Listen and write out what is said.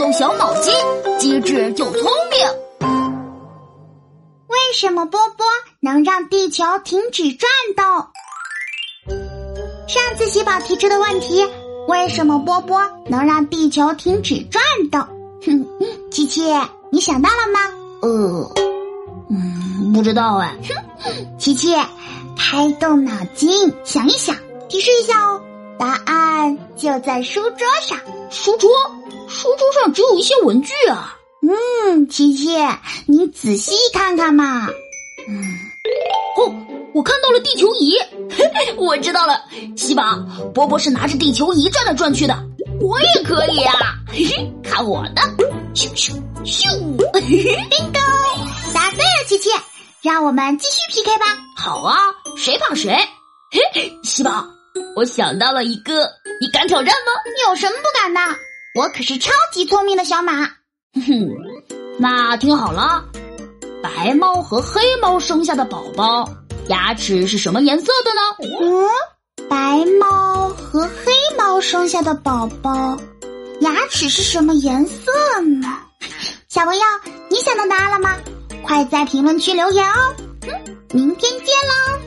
动小脑筋，机智又聪明。为什么波波能让地球停止转动？上次喜宝提出的问题：为什么波波能让地球停止转动？哼，琪琪，你想到了吗？呃，嗯，不知道哎。哼，琪琪，开动脑筋想一想，提示一下哦。答案就在书桌上。书桌？书桌上只有一些文具啊。嗯，琪琪，你仔细看看嘛。嗯，哦，我看到了地球仪。我知道了，西宝，波波是拿着地球仪转来转去的。我也可以啊！嘿嘿，看我的！咻咻咻！bingo，答对了，琪琪。让我们继续 PK 吧。好啊，谁怕谁？嘿，西宝。我想到了一个，你敢挑战吗？有什么不敢的？我可是超级聪明的小马。哼，那听好了，白猫和黑猫生下的宝宝，牙齿是什么颜色的呢？嗯，白猫和黑猫生下的宝宝，牙齿是什么颜色呢？小朋友，你想到答案了吗？快在评论区留言哦。嗯，明天见喽。